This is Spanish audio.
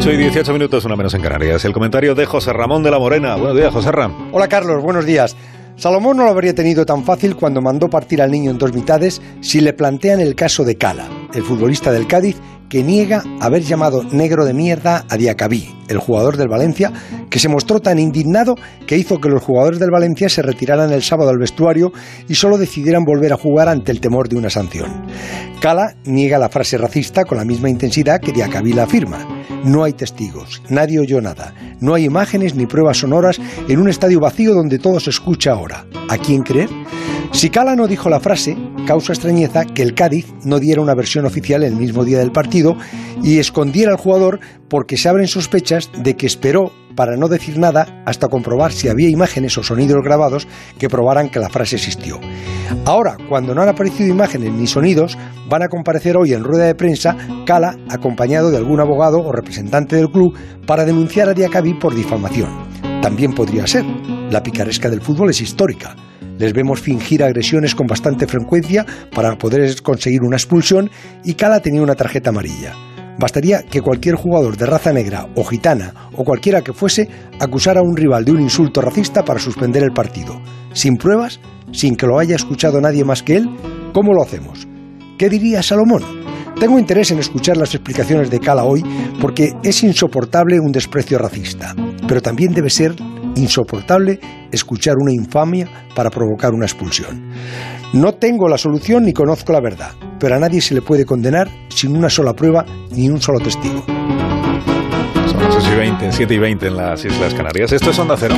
8 y 18 minutos, una menos en Canarias. El comentario de José Ramón de la Morena. Buenos días, José Ram. Hola, Carlos. Buenos días. Salomón no lo habría tenido tan fácil cuando mandó partir al niño en dos mitades si le plantean el caso de Cala, el futbolista del Cádiz que niega haber llamado negro de mierda a Diacabí, el jugador del Valencia, que se mostró tan indignado que hizo que los jugadores del Valencia se retiraran el sábado al vestuario y solo decidieran volver a jugar ante el temor de una sanción. Cala niega la frase racista con la misma intensidad que Diacabí la afirma. No hay testigos, nadie oyó nada, no hay imágenes ni pruebas sonoras en un estadio vacío donde todo se escucha ahora. ¿A quién creer? Si Cala no dijo la frase, causa extrañeza que el Cádiz no diera una versión oficial el mismo día del partido y escondiera al jugador porque se abren sospechas de que esperó para no decir nada hasta comprobar si había imágenes o sonidos grabados que probaran que la frase existió. Ahora, cuando no han aparecido imágenes ni sonidos, van a comparecer hoy en rueda de prensa Cala acompañado de algún abogado o representante del club para denunciar a Diacabí por difamación. También podría ser. La picaresca del fútbol es histórica. Les vemos fingir agresiones con bastante frecuencia para poder conseguir una expulsión y Cala tenía una tarjeta amarilla. Bastaría que cualquier jugador de raza negra o gitana o cualquiera que fuese acusara a un rival de un insulto racista para suspender el partido. Sin pruebas, sin que lo haya escuchado nadie más que él, ¿cómo lo hacemos? ¿Qué diría Salomón? Tengo interés en escuchar las explicaciones de Cala hoy porque es insoportable un desprecio racista, pero también debe ser insoportable escuchar una infamia para provocar una expulsión. No tengo la solución ni conozco la verdad, pero a nadie se le puede condenar sin una sola prueba ni un solo testigo. Son las 8 y 20, 7 y 20 en las Islas Canarias. Esto es Onda Cero.